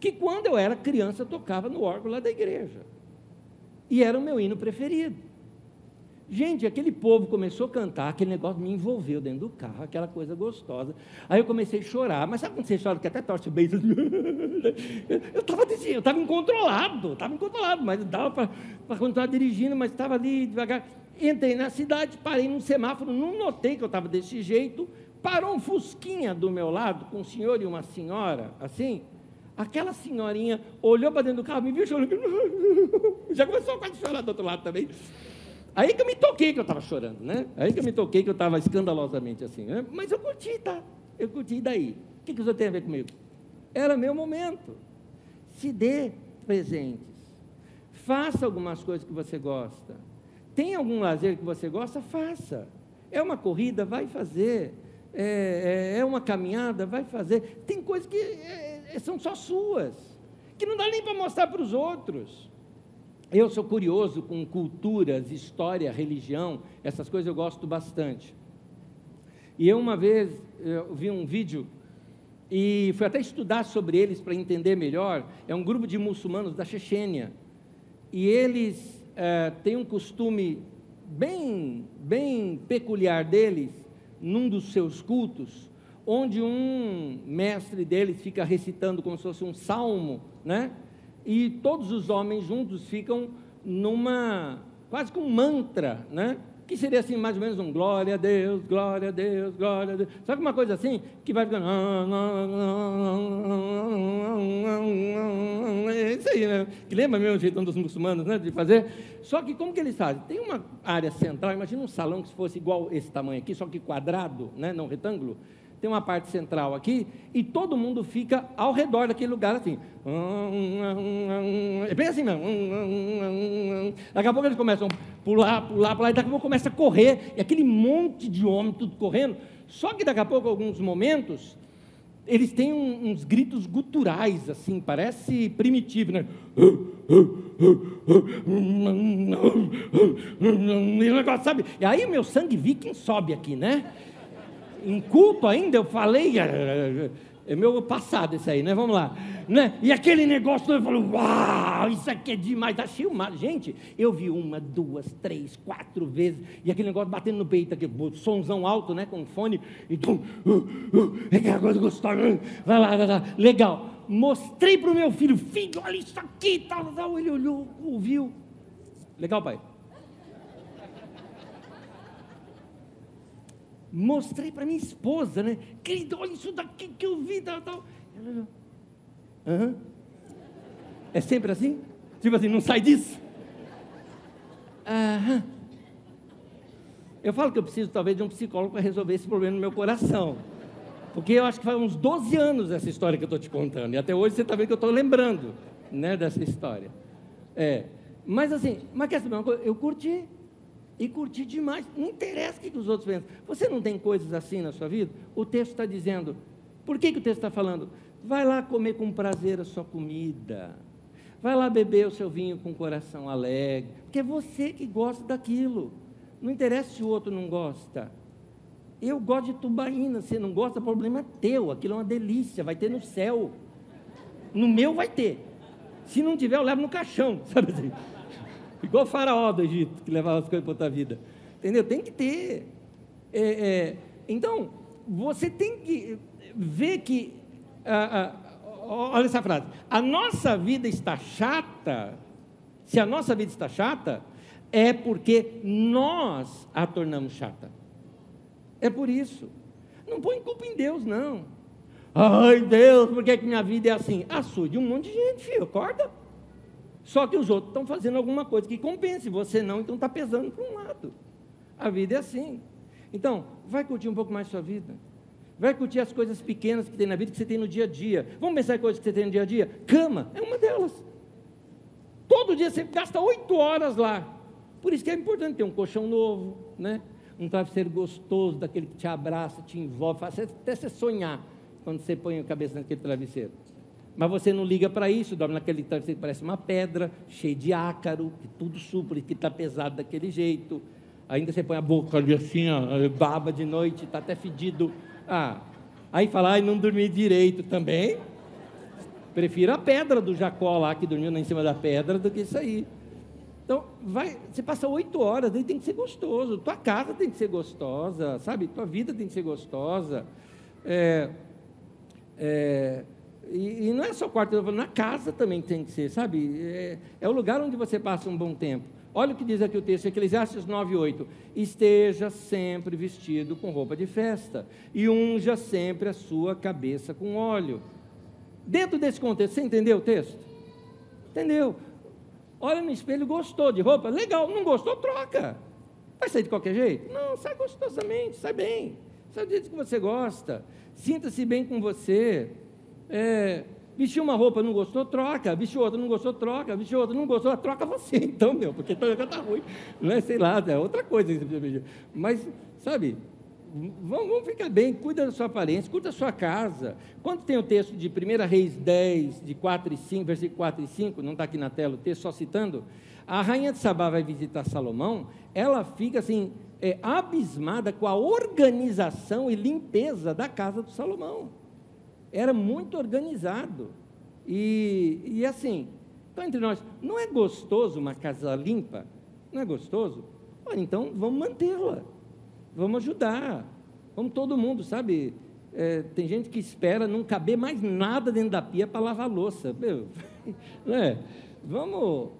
que quando eu era criança tocava no órgão lá da igreja. E era o meu hino preferido. Gente, aquele povo começou a cantar, aquele negócio me envolveu dentro do carro, aquela coisa gostosa. Aí eu comecei a chorar, mas sabe quando você chora que até torce o beijo? Eu estava eu estava incontrolado, estava incontrolado, mas dava para continuar dirigindo, mas estava ali devagar. Entrei na cidade, parei num semáforo, não notei que eu estava desse jeito. Parou um fusquinha do meu lado, com um senhor e uma senhora, assim. Aquela senhorinha olhou para dentro do carro, me viu chorando. Já começou a quase chorar do outro lado também. Aí que eu me toquei que eu estava chorando, né? Aí que eu me toquei que eu estava escandalosamente assim. Né? Mas eu curti, tá? Eu curti, e daí? O que, que isso tem a ver comigo? Era meu momento. Se dê presentes. Faça algumas coisas que você gosta. Tem algum lazer que você gosta? Faça. É uma corrida? Vai fazer. é, é, é uma caminhada, vai fazer. Tem coisas que é, é são só suas, que não dá nem para mostrar para os outros. Eu sou curioso com culturas, história, religião, essas coisas eu gosto bastante. E eu uma vez eu vi um vídeo e fui até estudar sobre eles para entender melhor. É um grupo de muçulmanos da Chechênia e eles é, têm um costume bem, bem peculiar deles, num dos seus cultos, onde um mestre deles fica recitando como se fosse um salmo, né? E todos os homens juntos ficam numa, quase com um mantra, né? Que seria assim, mais ou menos um glória a Deus, glória a Deus, glória a Deus. Sabe uma coisa assim? Que vai ficando. É isso aí, né? Que lembra mesmo o jeitão dos muçulmanos, né? De fazer. Só que como que eles fazem? Tem uma área central, imagina um salão que fosse igual esse tamanho aqui, só que quadrado, né? Não retângulo tem uma parte central aqui, e todo mundo fica ao redor daquele lugar assim. É bem assim mesmo. Daqui a pouco eles começam a pular, pular, pular, e daqui a pouco começa a correr, e aquele monte de homem tudo correndo. Só que daqui a pouco, alguns momentos, eles têm uns gritos guturais, assim, parece primitivo, né? E o negócio, sabe? E aí meu sangue viking sobe aqui, né? Em culto ainda, eu falei, é, é meu passado isso aí, né? Vamos lá. Né? E aquele negócio, eu falo, uau, isso aqui é demais, tá filmado. Gente, eu vi uma, duas, três, quatro vezes, e aquele negócio batendo no peito, aquele somzão alto, né? Com fone, e tum, uh, uh, é aquela coisa gostosa, vai lá, vai lá, legal. Mostrei para o meu filho, filho, olha isso aqui, tal, tal, ele olhou, ouviu. Legal, pai? Mostrei para minha esposa, né? Querida, olha isso daqui que eu vi, tal, tal. Ela olhou. É sempre assim? Tipo assim, não sai disso? Aham. Eu falo que eu preciso talvez de um psicólogo para resolver esse problema no meu coração. Porque eu acho que faz uns 12 anos essa história que eu estou te contando. E até hoje você está vendo que eu estou lembrando né, dessa história. É. Mas assim, mas quer saber uma coisa? Eu curti e curtir demais. Não interessa o que os outros pensam. Você não tem coisas assim na sua vida? O texto está dizendo. Por que, que o texto está falando? Vai lá comer com prazer a sua comida. Vai lá beber o seu vinho com o coração alegre. Porque é você que gosta daquilo. Não interessa se o outro não gosta. Eu gosto de tubaína, você não gosta, o problema é teu. Aquilo é uma delícia, vai ter no céu. No meu vai ter. Se não tiver, eu levo no caixão, sabe assim? Igual o faraó do Egito, que levava as coisas para outra vida. Entendeu? Tem que ter. É, é, então, você tem que ver que. Ah, ah, olha essa frase. A nossa vida está chata. Se a nossa vida está chata, é porque nós a tornamos chata. É por isso. Não põe culpa em Deus, não. Ai, Deus, por que, que minha vida é assim? A sua de um monte de gente, filho, acorda. Só que os outros estão fazendo alguma coisa que compense, você não, então está pesando para um lado. A vida é assim. Então, vai curtir um pouco mais sua vida. Vai curtir as coisas pequenas que tem na vida, que você tem no dia a dia. Vamos pensar em coisas que você tem no dia a dia? Cama é uma delas. Todo dia você gasta oito horas lá. Por isso que é importante ter um colchão novo, né? um travesseiro gostoso, daquele que te abraça, te envolve, faz até você sonhar quando você põe a cabeça naquele travesseiro. Mas você não liga para isso, dorme naquele travesseiro que parece uma pedra, cheio de ácaro, que tudo supra, que está pesado daquele jeito. Ainda você põe a boca ali assim, ó, baba de noite, está até fedido. Ah, aí fala, ai, não dormi direito também. Prefiro a pedra do Jacó lá, que dormiu em cima da pedra, do que isso aí. Então, vai, você passa oito horas, aí tem que ser gostoso. Tua casa tem que ser gostosa, sabe? Tua vida tem que ser gostosa. É, é, e, e, não é só quarto, na casa também tem que ser, sabe? É, é, o lugar onde você passa um bom tempo. Olha o que diz aqui o texto, Eclesiastes 9,8. Esteja sempre vestido com roupa de festa, e unja sempre a sua cabeça com óleo. Dentro desse contexto, você entendeu o texto? Entendeu? Olha no espelho, gostou de roupa? Legal, não gostou, troca. Vai sair de qualquer jeito? Não, sai gostosamente, sai bem. Sai do jeito que você gosta. Sinta-se bem com você. É, vestiu uma roupa, não gostou, troca. Vestiu outra, não gostou, troca. Vestiu outra, não gostou, troca você, então, meu, porque está ruim. Não é, sei lá, é outra coisa. Mas, sabe, vamos, vamos ficar bem, cuida da sua aparência, cuida da sua casa. Quando tem o texto de 1 Reis 10, de 4 e 5, versículo 4 e 5, não está aqui na tela o texto, só citando, a rainha de Sabá vai visitar Salomão, ela fica assim, é, abismada com a organização e limpeza da casa do Salomão. Era muito organizado. E, e assim, então entre nós, não é gostoso uma casa limpa? Não é gostoso? Olha, então vamos mantê-la, vamos ajudar, vamos todo mundo, sabe? É, tem gente que espera não caber mais nada dentro da pia para lavar louça. Meu, né? Vamos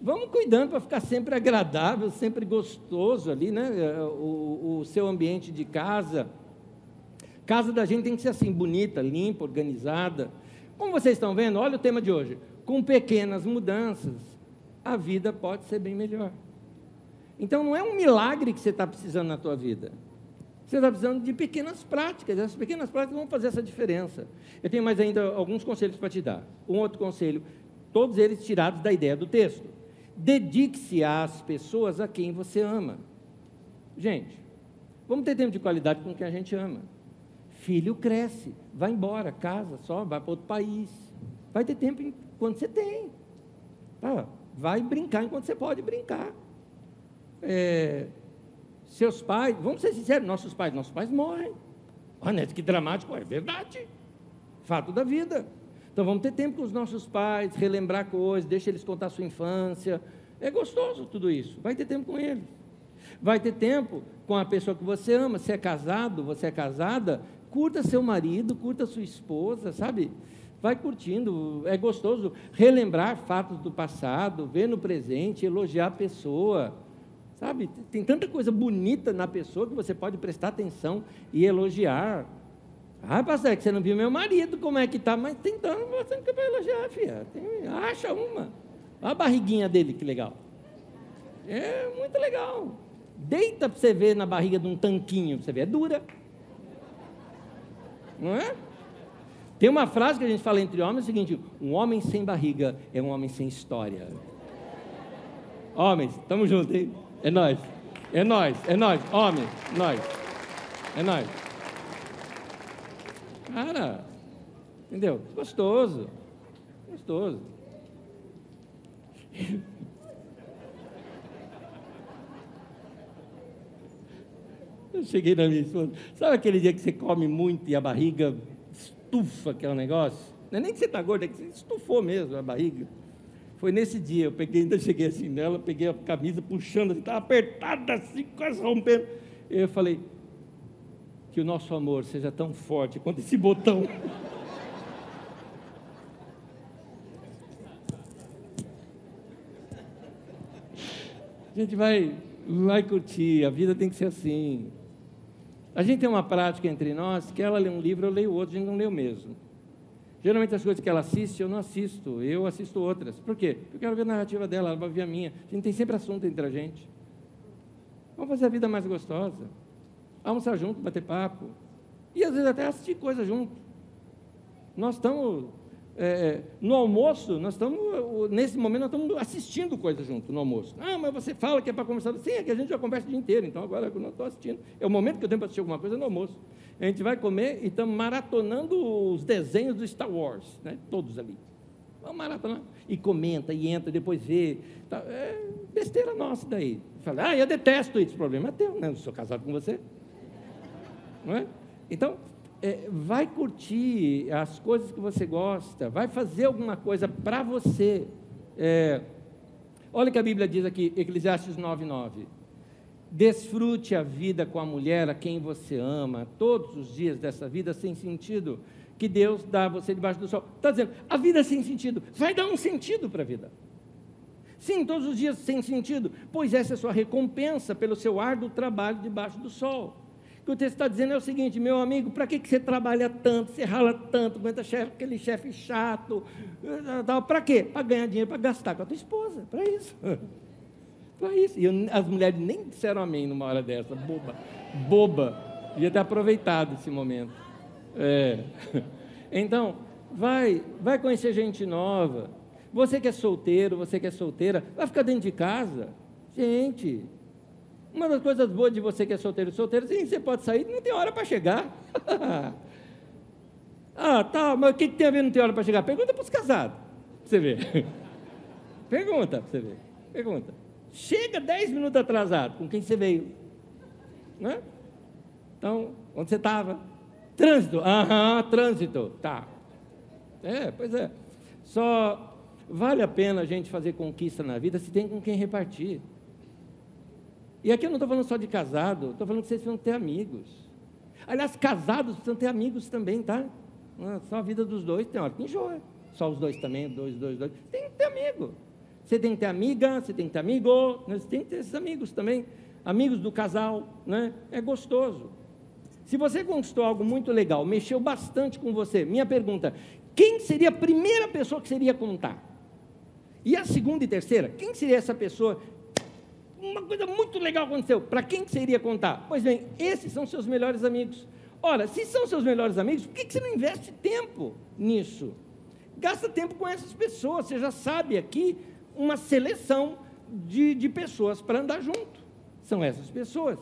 Vamos cuidando para ficar sempre agradável, sempre gostoso ali, né? É, o, o, seu ambiente de casa. Casa da gente tem que ser assim, bonita, limpa, organizada. Como vocês estão vendo, olha o tema de hoje. Com pequenas mudanças, a vida pode ser bem melhor. Então não é um milagre que você está precisando na tua vida. Você está precisando de pequenas práticas. Essas pequenas práticas vão fazer essa diferença. Eu tenho mais ainda alguns conselhos para te dar. Um outro conselho, todos eles tirados da ideia do texto. Dedique-se às pessoas a quem você ama. Gente, vamos ter tempo de qualidade com quem a gente ama. Filho cresce, vai embora, casa, só, vai para outro país. Vai ter tempo enquanto você tem. Tá? Vai brincar enquanto você pode brincar. É, seus pais, vamos ser sinceros, nossos pais, nossos pais morrem. Olha, que dramático, é verdade. Fato da vida. Então vamos ter tempo com os nossos pais, relembrar coisas, deixa eles contar a sua infância. É gostoso tudo isso. Vai ter tempo com eles. Vai ter tempo com a pessoa que você ama. Se é casado, você é casada, curta seu marido, curta sua esposa, sabe? Vai curtindo, é gostoso relembrar fatos do passado, ver no presente, elogiar a pessoa. Sabe? Tem tanta coisa bonita na pessoa que você pode prestar atenção e elogiar. Ah, pastor, é que você não viu meu marido, como é que tá? Mas tentando, mostrando que vai elogiar, filha. Tem, acha uma. Olha a barriguinha dele, que legal. É muito legal. Deita para você ver na barriga de um tanquinho, você vê, é dura. Não é? Tem uma frase que a gente fala entre homens, é o seguinte, um homem sem barriga é um homem sem história. Homens, estamos juntos, hein? É nós. É nós, é nós, homem, nós. É nós. Cara, entendeu? Gostoso. Gostoso. Eu cheguei na minha esposa. Sabe aquele dia que você come muito e a barriga estufa aquele negócio? Não é nem que você está gordo, é que você estufou mesmo a barriga. Foi nesse dia, eu peguei, ainda cheguei assim nela, peguei a camisa puxando, estava apertada assim, quase rompendo. Eu falei, que o nosso amor seja tão forte quanto esse botão. A gente vai, vai curtir, a vida tem que ser assim. A gente tem uma prática entre nós que ela lê um livro, eu leio outro, a gente não lê o mesmo. Geralmente as coisas que ela assiste, eu não assisto, eu assisto outras. Por quê? Porque eu quero ver a narrativa dela, ela vai ver a minha. A gente tem sempre assunto entre a gente. Vamos fazer a vida mais gostosa almoçar junto, bater papo. E às vezes até assistir coisa junto. Nós estamos, é, no almoço, nós estamos, nesse momento, nós estamos assistindo coisa junto no almoço. Ah, mas você fala que é para conversar. Sim, é que a gente já conversa o dia inteiro, então agora eu não estou assistindo. É o momento que eu tenho para assistir alguma coisa no almoço. A gente vai comer e estamos maratonando os desenhos do Star Wars, né? todos ali. Vamos maratonar. E comenta, e entra, depois vê. Tá, é besteira nossa daí. Fala, ah, eu detesto isso. Problema é teu, né? Eu sou casado com você. Não é? Então, é, vai curtir as coisas que você gosta, vai fazer alguma coisa para você. É, olha o que a Bíblia diz aqui, Eclesiastes 9,9. Desfrute a vida com a mulher a quem você ama, todos os dias dessa vida sem sentido que Deus dá a você debaixo do sol. Está dizendo, a vida sem sentido, vai dar um sentido para a vida. Sim, todos os dias sem sentido, pois essa é a sua recompensa pelo seu árduo trabalho debaixo do sol que o texto está dizendo é o seguinte, meu amigo, para que, que você trabalha tanto, você rala tanto, aguenta chefe, aquele chefe chato, para quê? Para ganhar dinheiro, para gastar com a tua esposa, para isso. para isso. E eu, as mulheres nem disseram amém numa hora dessa, boba, boba. Devia ter aproveitado esse momento. É. Então, vai, vai conhecer gente nova. Você que é solteiro, você que é solteira, vai ficar dentro de casa. Gente, Uma das coisas boas de você que é solteiro solteiro, sim, você pode sair, não tem hora para chegar. ah, tá, mas o que, tem a ver não tem hora para chegar? Pergunta para os casados, para você ver. Pergunta para você ver. Pergunta. Chega 10 minutos atrasado, com quem você veio? Né? Então, onde você estava? Trânsito. Aham, trânsito. Tá. É, pois é. Só vale a pena a gente fazer conquista na vida se tem com quem repartir. E aqui eu não estou falando só de casado, estou falando que vocês precisam ter amigos. Aliás, casados precisam ter amigos também, tá? É só a vida dos dois, tem hora que enjoa. Só os dois também, dois, dois, dois. Tem que ter amigo. Você tem que ter amiga, você tem que ter amigo, né? você tem que ter esses amigos também. Amigos do casal, né? É gostoso. Se você conquistou algo muito legal, mexeu bastante com você, minha pergunta: quem seria a primeira pessoa que seria contar? E a segunda e terceira, quem seria essa pessoa uma coisa muito legal aconteceu. Para quem que você iria contar? Pois bem, esses são seus melhores amigos. Ora, se são seus melhores amigos, por que, que você não investe tempo nisso? Gasta tempo com essas pessoas. Você já sabe aqui uma seleção de, de pessoas para andar junto. São essas pessoas,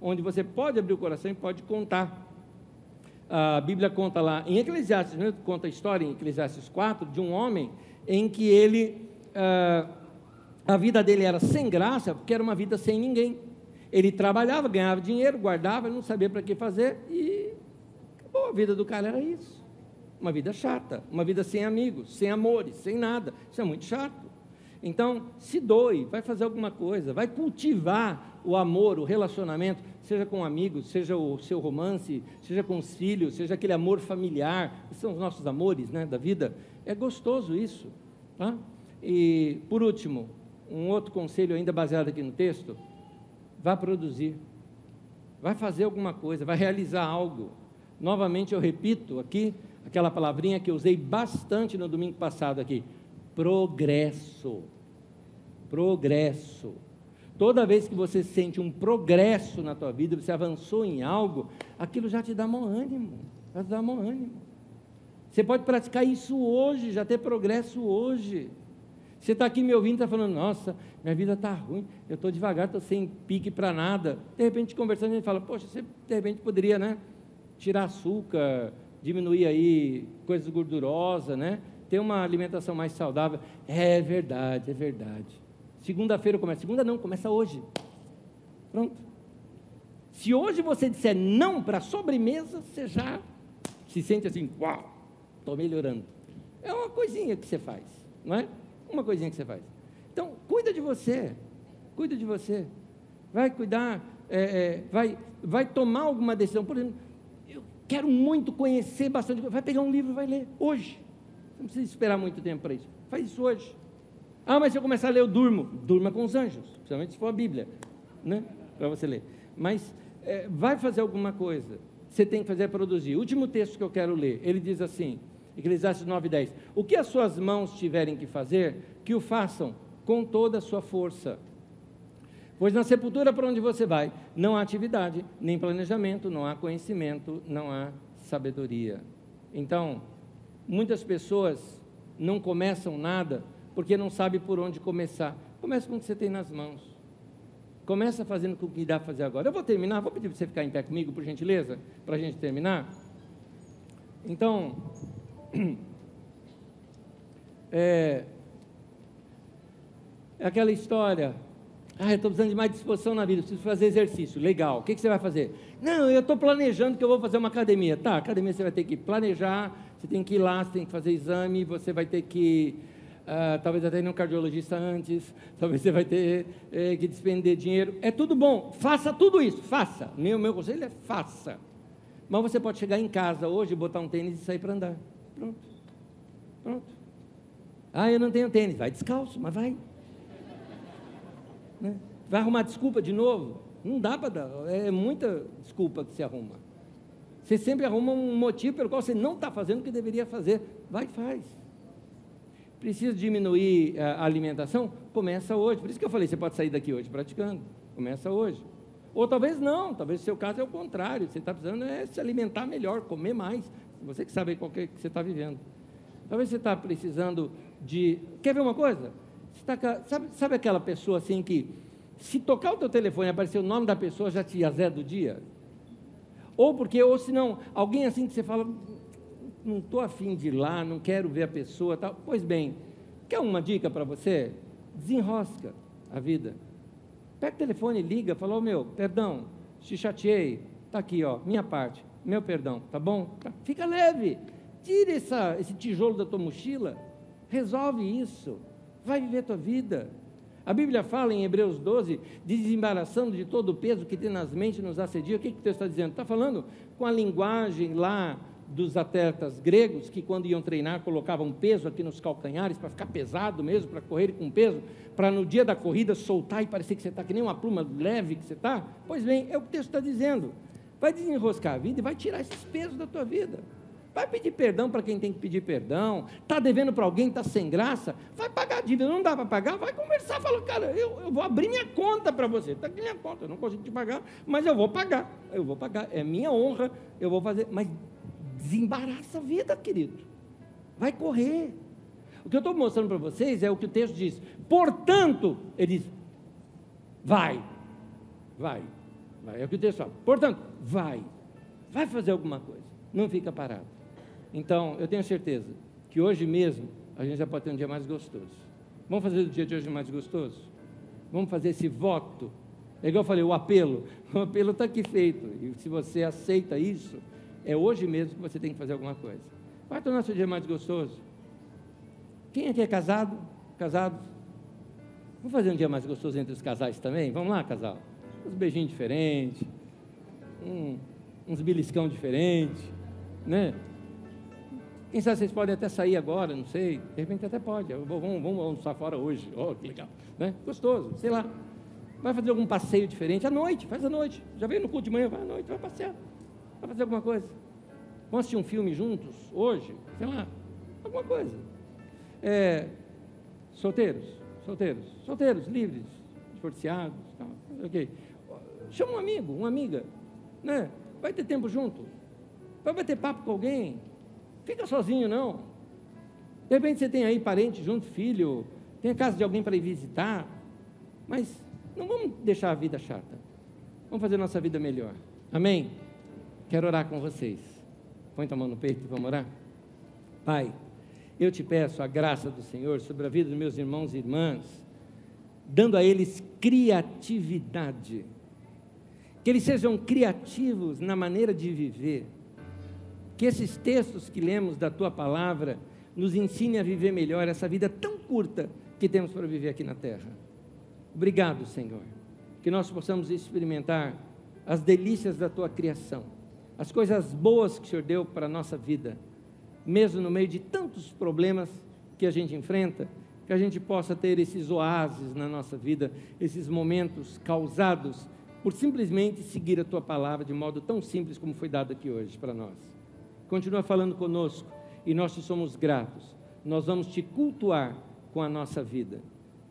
onde você pode abrir o coração e pode contar. A Bíblia conta lá, em Eclesiastes, né, conta a história em Eclesiastes 4, de um homem em que ele. Ah, a vida dele era sem graça, porque era uma vida sem ninguém. Ele trabalhava, ganhava dinheiro, guardava, não sabia para que fazer e acabou. A vida do cara era isso. Uma vida chata, uma vida sem amigos, sem amores, sem nada. Isso é muito chato. Então, se doe, vai fazer alguma coisa, vai cultivar o amor, o relacionamento, seja com amigos, seja o seu romance, seja com os filhos, seja aquele amor familiar, que são os nossos amores né, da vida. É gostoso isso. Tá? E, por último, um outro conselho ainda baseado aqui no texto, vá produzir, vai fazer alguma coisa, vai realizar algo. Novamente eu repito aqui aquela palavrinha que eu usei bastante no domingo passado aqui, progresso. Progresso. Toda vez que você sente um progresso na tua vida, você avançou em algo, aquilo já te dá bom ânimo, já te dá bom ânimo. Você pode praticar isso hoje, já ter progresso hoje. Você está aqui me ouvindo está falando, nossa, minha vida está ruim, eu estou devagar, estou sem pique para nada. De repente, conversando, a gente fala, poxa, você de repente poderia, né? Tirar açúcar, diminuir aí coisas gordurosas, né? Ter uma alimentação mais saudável. É verdade, é verdade. Segunda-feira começa. Segunda não, começa hoje. Pronto. Se hoje você disser não para a sobremesa, você já se sente assim, uau, estou melhorando. É uma coisinha que você faz, não é? Uma coisinha que você faz. Então, cuida de você. Cuida de você. Vai cuidar, é, é, vai, vai tomar alguma decisão. Por exemplo, eu quero muito conhecer bastante. Vai pegar um livro e vai ler hoje. Não precisa esperar muito tempo para isso. Faz isso hoje. Ah, mas se eu começar a ler, eu durmo. Durma com os anjos, principalmente se for a Bíblia, né? Para você ler. Mas é, vai fazer alguma coisa. Você tem que fazer é produzir. O último texto que eu quero ler, ele diz assim: Eclesiastes 9:10. O que as suas mãos tiverem que fazer, que o façam com toda a sua força. Pois na sepultura para onde você vai, não há atividade, nem planejamento, não há conhecimento, não há sabedoria. Então, muitas pessoas não começam nada porque não sabem por onde começar. Começa com o que você tem nas mãos. Começa fazendo com o que dá para fazer agora. Eu vou terminar, vou pedir para você ficar em pé comigo, por gentileza, para a gente terminar. Então, é, é aquela história. Ah, eu estou precisando de mais disposição na vida, preciso fazer exercício. Legal. O que, que você vai fazer? Não, eu estou planejando que eu vou fazer uma academia. Tá, academia você vai ter que planejar, você tem que ir lá, você tem que fazer exame, você vai ter que. Uh, talvez até ir um cardiologista antes, talvez você vai ter eh, que despender dinheiro. É tudo bom, faça tudo isso, faça. Meu, meu conselho é faça. Mas você pode chegar em casa hoje, botar um tênis e sair para andar. Pronto. Pronto. Ah, eu não tenho tênis. Vai descalço, mas vai. Né? Vai arrumar desculpa de novo? Não dá para dar. É muita desculpa que se arruma. Você sempre arruma um motivo pelo qual você não está fazendo o que deveria fazer. Vai e faz. Precisa diminuir a alimentação? Começa hoje. Por isso que eu falei, você pode sair daqui hoje praticando. Começa hoje. Ou talvez não, talvez o seu caso é o contrário. Você está precisando é se alimentar melhor, comer mais. Você que sabe qual que, é você está vivendo. Talvez você está precisando de. Quer ver uma coisa? Tá, sabe, sabe aquela pessoa assim que se tocar o teu telefone e aparecer o nome da pessoa, já te azeda do dia? Ou porque, ou se não, alguém assim que você fala, não estou afim de ir lá, não quero ver a pessoa tal. Pois bem, quer uma dica para você? Desenrosca a vida. Pega o telefone, liga, fala, oh, meu, perdão, te chateei, está aqui, ó, minha parte, meu perdão, tá bom? Tá. Fica leve, tira essa, esse tijolo da tua mochila, resolve isso, vai viver a tua vida. A Bíblia fala em Hebreus 12, desembaraçando de todo o peso que tenazmente nos assedia. O que, que o texto está dizendo? Está falando com a linguagem lá dos atletas gregos, que quando iam treinar colocavam peso aqui nos calcanhares para ficar pesado mesmo, para correr com peso, para no dia da corrida soltar e parecer que você está que nem uma pluma leve que você está. Pois bem, é o que o texto está dizendo. Vai desenroscar a vida e vai tirar esses pesos da tua vida. Vai pedir perdão para quem tem que pedir perdão. Está devendo para alguém, está sem graça. Vai pagar a dívida. Não dá para pagar, vai conversar. Fala, cara, eu, eu vou abrir minha conta para você. Está aqui minha conta, eu não consigo te pagar, mas eu vou pagar. Eu vou pagar. É minha honra, eu vou fazer. Mas desembaraça a vida, querido. Vai correr. O que eu estou mostrando para vocês é o que o texto diz. Portanto, ele diz: vai, vai. É o que o texto fala. Portanto, vai, vai fazer alguma coisa. Não fica parado. Então, eu tenho certeza que hoje mesmo a gente já pode ter um dia mais gostoso. Vamos fazer o dia de hoje mais gostoso? Vamos fazer esse voto. É igual eu falei, o apelo. O apelo está aqui feito. E se você aceita isso, é hoje mesmo que você tem que fazer alguma coisa. Vai tornar seu dia mais gostoso. Quem aqui é casado? Casados? Vamos fazer um dia mais gostoso entre os casais também? Vamos lá, casal? Uns beijinhos diferentes, um, uns beliscão diferentes, né? Quem sabe vocês podem até sair agora, não sei. De repente até pode. Vamos, vamos almoçar fora hoje. Oh, que legal. Né? Gostoso, sei lá. Vai fazer algum passeio diferente à noite, faz à noite. Já veio no culto de manhã, vai à noite, vai passear. Vai fazer alguma coisa. Vamos assistir um filme juntos hoje? Sei lá. Alguma coisa. É, solteiros, solteiros, solteiros, livres, divorciados, tal, ok. Chama um amigo, uma amiga, né? Vai ter tempo junto. Vai bater papo com alguém. Fica sozinho, não. De repente você tem aí parente junto, filho, tem a casa de alguém para ir visitar. Mas não vamos deixar a vida chata. Vamos fazer nossa vida melhor. Amém? Quero orar com vocês. Põe tua mão no peito e vamos orar. Pai, eu te peço a graça do Senhor sobre a vida dos meus irmãos e irmãs, dando a eles criatividade. Que eles sejam criativos na maneira de viver. Que esses textos que lemos da tua palavra nos ensinem a viver melhor essa vida tão curta que temos para viver aqui na terra. Obrigado, Senhor. Que nós possamos experimentar as delícias da tua criação as coisas boas que o Senhor deu para a nossa vida, mesmo no meio de tantos problemas que a gente enfrenta, que a gente possa ter esses oásis na nossa vida, esses momentos causados por simplesmente seguir a tua palavra de modo tão simples como foi dado aqui hoje para nós. Continua falando conosco e nós te somos gratos. Nós vamos te cultuar com a nossa vida,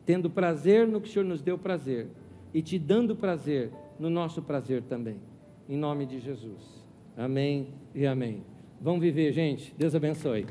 tendo prazer no que o Senhor nos deu prazer e te dando prazer no nosso prazer também. Em nome de Jesus. Amém e amém. Vamos viver, gente. Deus abençoe.